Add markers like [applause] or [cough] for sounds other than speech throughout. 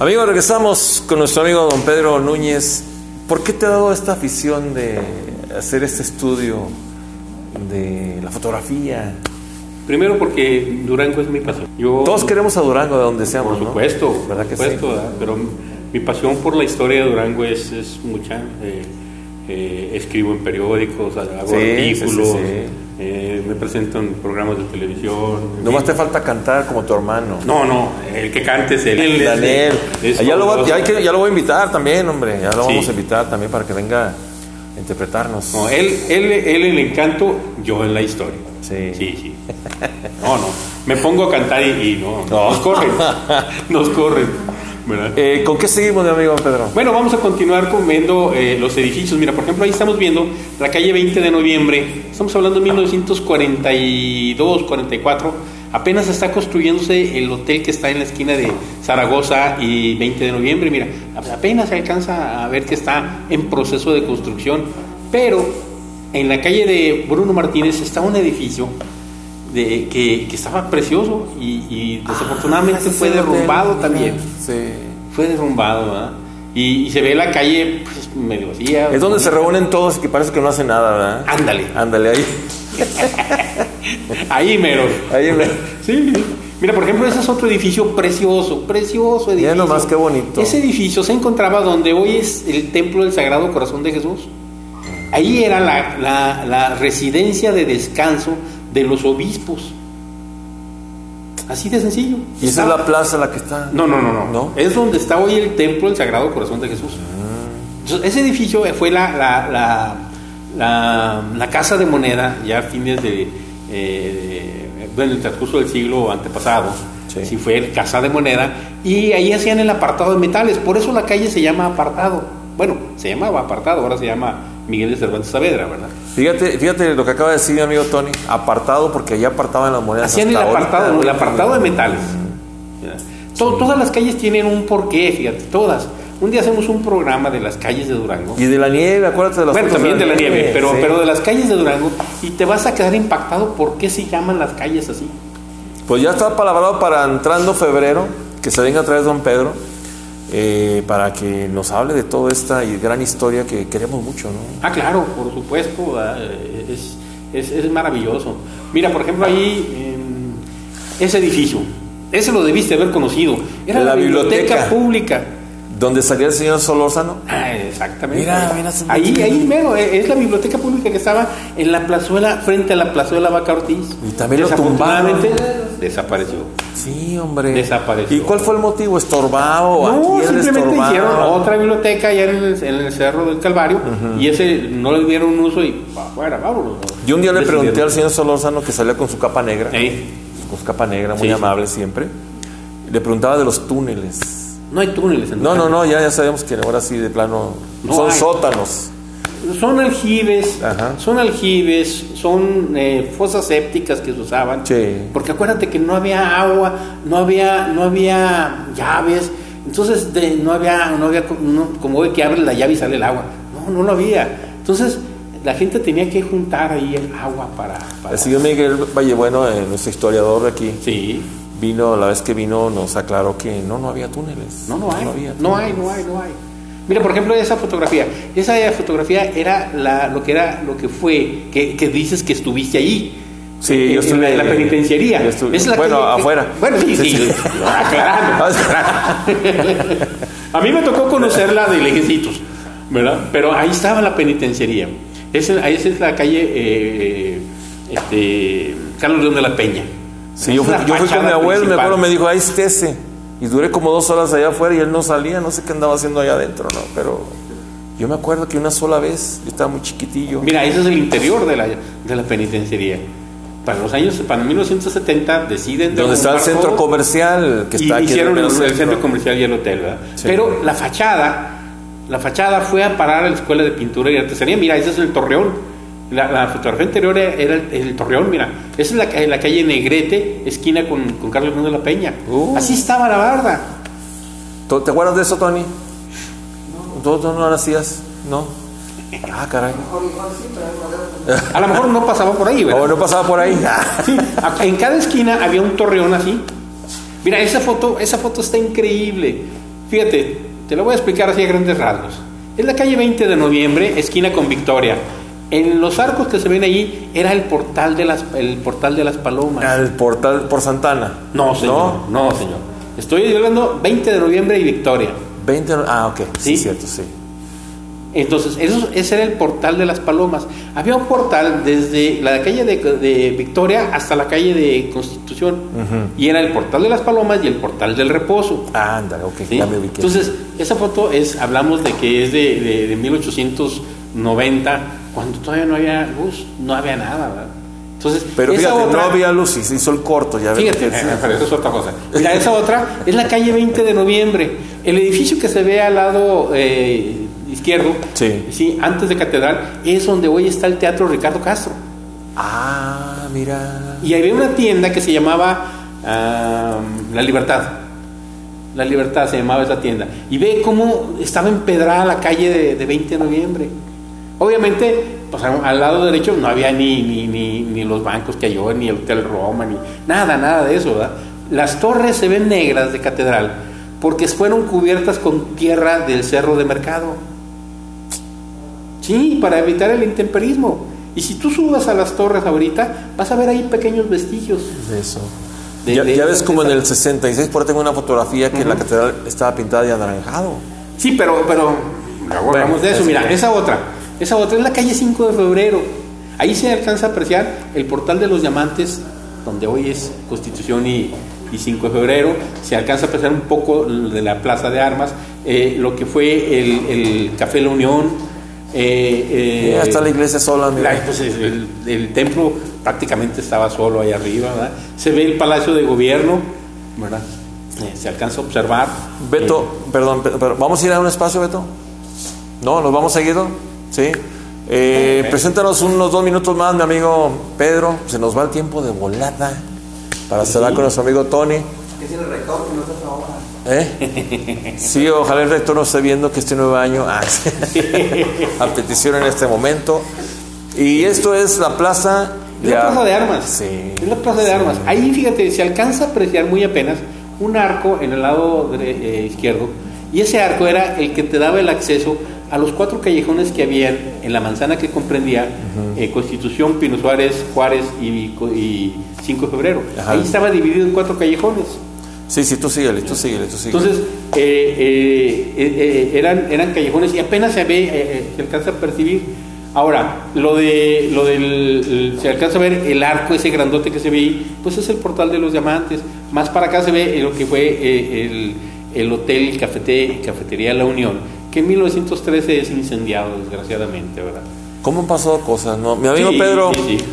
Amigos, regresamos con nuestro amigo don Pedro Núñez. ¿Por qué te ha dado esta afición de hacer este estudio de la fotografía? Primero porque Durango es mi pasión. Yo, Todos queremos a Durango de donde seamos, por supuesto, ¿no? ¿Verdad que por supuesto, sí? pero mi pasión por la historia de Durango es, es mucha. Eh, eh, escribo en periódicos, hago Sí, artículos, sí, sí. eh, me presento en programas de televisión. Nomás fin. te falta cantar como tu hermano. No, no, el que cante es él. Daniel. es ya, lo, ya hay que- ya lo voy a invitar también, hombre. Ya lo vamos a invitar también para que venga a interpretarnos. No, él, él, él en el encanto, yo en la historia. Sí. Sí, sí. No, no. Me pongo a cantar y, y no, No. nos corren. [laughs] Nos corren. Eh, ¿Con qué seguimos, mi amigo Pedro? Bueno, vamos a continuar con viendo eh, los edificios. Mira, por ejemplo, ahí estamos viendo la calle 20 de noviembre. Estamos hablando de 1942, 44. Apenas está construyéndose el hotel que está en la esquina de Zaragoza y 20 de noviembre. Mira, apenas se alcanza a ver que está en proceso de construcción. Pero en la calle de Bruno Martínez está un edificio de, que, que estaba precioso y, y desafortunadamente Ah, fue derrumbado también. Sí. Fue derrumbado, ¿verdad? Y, y se ve la calle pues, medio vacía. Es donde se reúnen todos y que parece que no hacen nada, ¿verdad? Ándale. Ándale, ahí. Ahí mero. Ahí me... Sí. Mira, por ejemplo, ese es otro edificio precioso, precioso edificio. Mira nomás qué bonito. Ese edificio se encontraba donde hoy es el Templo del Sagrado Corazón de Jesús. Ahí era la, la- la residencia de descanso de los obispos. Así de sencillo. Y esa es la plaza en la que está. No, no, no, no, ¿No? Es donde está hoy el templo del Sagrado Corazón de Jesús. Entonces, ese edificio fue la, la, la, la- la casa de moneda ya a fines de, eh, bueno, el transcurso del siglo antepasado. Sí. Sí. fue casa de moneda. Y ahí hacían el apartado de metales. Por eso la calle se llama apartado. Bueno, se llamaba apartado, ahora se llama Miguel de Cervantes Saavedra, ¿verdad? Fíjate, fíjate lo que acaba de decir mi amigo Tony. Apartado porque allá apartaban las monedas. Hacían el apartado, ahorita. el apartado de metales. To- Todas las calles tienen un porqué, fíjate, todas. Un día hacemos un programa de las calles de Durango. Y de la nieve, acuérdate de las Bueno, también de la nieve, pero, sí. pero de las calles de Durango y te vas a quedar impactado por qué se llaman las calles así. Pues ya está palabrado para entrando febrero, que se venga a través don Pedro, eh, para que nos hable de toda esta gran historia que queremos mucho, ¿no? Ah, claro, por supuesto. Eh, es, es, es maravilloso. Mira, por ejemplo, ahí em, ese edificio, ese lo debiste haber conocido. Era La la, biblioteca, biblioteca. pública. Donde salía el señor Solórzano. Ah, exactamente. Mira, mira, ahí, ahí mero, eh, es la biblioteca pública que estaba en la plazuela, frente a la plazuela Vaca Ortiz. Y también lo Desafortunadamente, desapareció. Sí, hombre. Desapareció. ¿Y cuál fue el motivo? ¿Estorbaba o No, simplemente estorbaba? hicieron otra biblioteca allá en el, en el Cerro del Calvario y ese no le dieron uso y afuera, vámonos. Yo un día le pregunté al señor Solórzano que salía con su capa negra, con su capa negra, muy Sí, sí. amable siempre. Le preguntaba de los túneles. no hay túneles en No, no, no, ya, ya sabemos que ahora sí de plano No son hay. sótanos. Son aljibes, Ajá. son aljibes, son eh, fosas sépticas que se usaban. Sí. Porque acuérdate que no había agua, no había, no había llaves, entonces de- no había, no había no- como hoy que abre la llave y sale el agua. No, no lo había. Entonces la gente tenía que juntar ahí el agua para. para- El señor Miguel Vallebueno, eh, nuestro historiador de aquí, Sí. vino, la vez que vino nos aclaró que no, no había túneles. No, no hay. había No hay, no hay, no hay. Mira, por ejemplo, esa fotografía. Esa fotografía era la, lo que era, lo que fue, que, que dices que estuviste allí. Sí, yo estuve la, en la ahí. penitenciaría. Es la bueno, que- afuera. Bueno, sí, Sí. Aclarando. [laughs] [laughs] A mí me tocó conocerla de lejecitos, ¿verdad? Pero ahí estaba la penitenciaría. Esa, esa es la calle eh, este, Carlos León de la Peña. Sí, yo fui, la yo fui con mi abuelo, mi principal. abuelo me dijo, ahí estése. Y duré como dos horas allá afuera y él no salía, no sé qué andaba haciendo allá adentro, ¿no? Pero yo me acuerdo que una sola vez, yo estaba muy chiquitillo. Mira, ese es el interior de la, de la penitenciaría. Para los años, para 1970 deciden donde está el centro todo comercial que y está aquí en hicieron el, el centro comercial y el hotel, ¿verdad? Sí. Pero la fachada, la fachada fue a parar a la escuela de pintura y artesanía. Mira, ese es el torreón. La, la fotografía anterior era, era el, el torreón, mira. Esa es la, ca- la calle Negrete, esquina con, con Carlos Mundo de la Peña. Uh. Así estaba la barda. ¿Te acuerdas de eso, Tony? ¿Tú, tú no lo hacías? ¿No? [laughs] Ah, caray. A lo mejor no pasaba por ahí, ¿verdad? ¿O no pasaba por ahí? [laughs] Sí, en cada esquina había un torreón así. Mira, esa foto, esa foto está increíble. Fíjate, te lo voy a explicar así a grandes rasgos. Es la calle 20 de noviembre, esquina con Victoria. En los arcos que se ven ahí era el portal de las, el portal de las palomas. El portal por Santana. No, señor. No, señor. Estoy hablando 20 de noviembre y Victoria. 20, ah, ok, sí, Sí. cierto, sí. Entonces, eso, ese era el portal de las palomas. Había un portal desde la calle de, de Victoria hasta la calle de Constitución. Y era el portal de las palomas y el portal del reposo. Ah, ándale, ok, ¿sí? ya me ubiqué. Entonces, esa foto es, hablamos de que es de, de, de 1890, cuando todavía no había luz, no había nada, ¿verdad? Entonces, Pero fíjate, otra- no había luz y se hizo el corto, ya. Fíjate, [laughs] pero eso es otra cosa. Mira, esa otra es la calle 20 de noviembre. El edificio que se ve al lado eh, izquierdo, Sí. antes de Catedral, es donde hoy está el Teatro Ricardo Castro. Ah, mira. Y había una tienda que se llamaba La Libertad. La Libertad se llamaba esa tienda. Y ve cómo estaba empedrada la calle de, de 20 de noviembre. Obviamente, pues, al lado derecho no había ni, ni, ni, ni los bancos que hay hoy, ni el Hotel Roma, ni nada, nada de eso. ¿verdad? Las torres se ven negras de catedral porque fueron cubiertas con tierra del cerro de mercado. Sí, para evitar el intemperismo. Y si tú subas a las torres ahorita, vas a ver ahí pequeños vestigios. De eso. De- ya de- ya ves como en el 66, por ahí tengo una fotografía que la catedral estaba pintada de anaranjado. Sí, pero, pero luego Bueno, hablamos de eso. Mira, esa otra, esa otra es la calle 5 de febrero. Ahí se alcanza a apreciar el portal de los diamantes, donde hoy es Constitución y, y 5 de febrero. Se alcanza a apreciar un poco de la Plaza de Armas, eh, lo que fue el, el Café La Unión. eh, eh, Ya está la iglesia sola, mira. pues, el, el templo prácticamente estaba solo ahí arriba, ¿verdad? Se ve el Palacio de Gobierno, ¿verdad? Eh, se alcanza a observar. Beto, perdón, pe- pero ¿vamos a ir a un espacio, Beto? ¿No? ¿Nos vamos seguido? ¿Sí? Eh. Preséntanos unos dos minutos más, mi amigo Pedro. Se nos va el tiempo de volada para cerrar con nuestro amigo Tony. ¿Qué tiene el rector que no trabaja? ¿Eh? Sí, ojalá el rector nos esté viendo que este nuevo año ah, sí. [laughs] a petición en este momento. Y esto es la plaza Es la plaza de armas. Sí. Es la plaza de armas. Ahí, fíjate, se alcanza a apreciar muy apenas un arco en el lado dre- eh, izquierdo. Y ese arco era el que te daba el acceso a los cuatro callejones que habían en la manzana que comprendía eh, Constitución, Pino Suárez, Juárez y, y 5 de febrero. Ajá. Ahí estaba dividido en cuatro callejones. Sí, sí, tú síguele, tú síguele, tú síguele. Entonces, eh, eh, eh, eh, eran, eran callejones y apenas se ve, eh, se alcanza a percibir. Ahora, lo de lo del el- se alcanza a ver el arco ese grandote que se ve ahí, pues es el portal de los diamantes. Más para acá se ve lo que fue el, el hotel cafete, cafetería La Unión, que en 1913 es incendiado desgraciadamente, ¿verdad? ¿Cómo han pasado cosas? No? Mi amigo Sí, Pedro, sí, sí.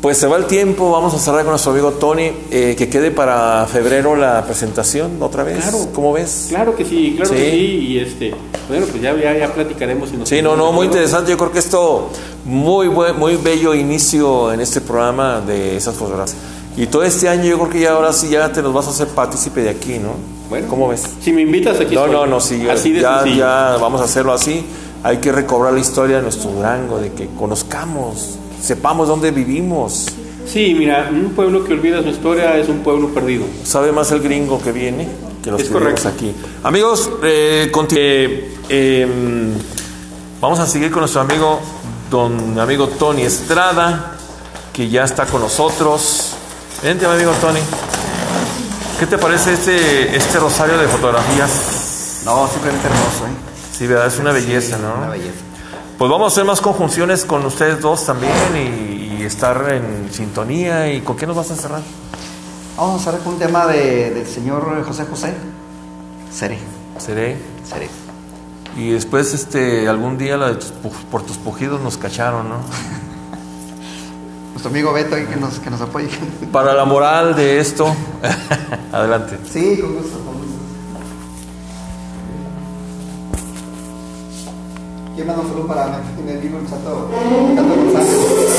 pues se va el tiempo, vamos a cerrar con nuestro amigo Tony, eh, que quede para febrero la presentación otra vez. Claro. ¿Cómo ves? Claro que sí, claro que sí, y este, bueno, pues ya, ya, ya platicaremos. Sí, no, no, muy interesante. Yo creo que esto, muy buen, muy bello inicio en este programa de esas fotografías. Y todo este año yo creo que ya ahora sí ya te nos vas a hacer partícipe de aquí, ¿no? Bueno, ¿Cómo ves? Si me invitas aquí No, no, no, sí, Así de ya, ya vamos a hacerlo así. Hay que recobrar la historia de nuestro Durango, de que conozcamos, sepamos dónde vivimos. Sí, mira, un pueblo que olvida su historia es un pueblo perdido. Sabe más el gringo que viene que los Es que correcto. aquí. Amigos, eh, eh, em, vamos a seguir con nuestro amigo, don amigo Tony Estrada, que ya está con nosotros. Vente, mi amigo Tony. ¿Qué te parece este, este rosario de fotografías? No, simplemente hermoso, ¿eh? Sí, verdad, es una belleza, Una ¿no? belleza. Pues vamos a hacer más conjunciones con ustedes dos también y, y estar en sintonía. ¿Y con qué nos vas a cerrar? Vamos a cerrar con un tema de, del señor José José. Seré, Seré. seré. Y después, este, algún día la de tus pu- por tus pujidos nos cacharon, ¿no? [laughs] Nuestro amigo Beto ahí que nos, que nos apoye. Para la moral de esto, [laughs] adelante. Sí, con gusto, con gusto. ¿Quién manda un saludo para en el vivo el Chato, Chato González?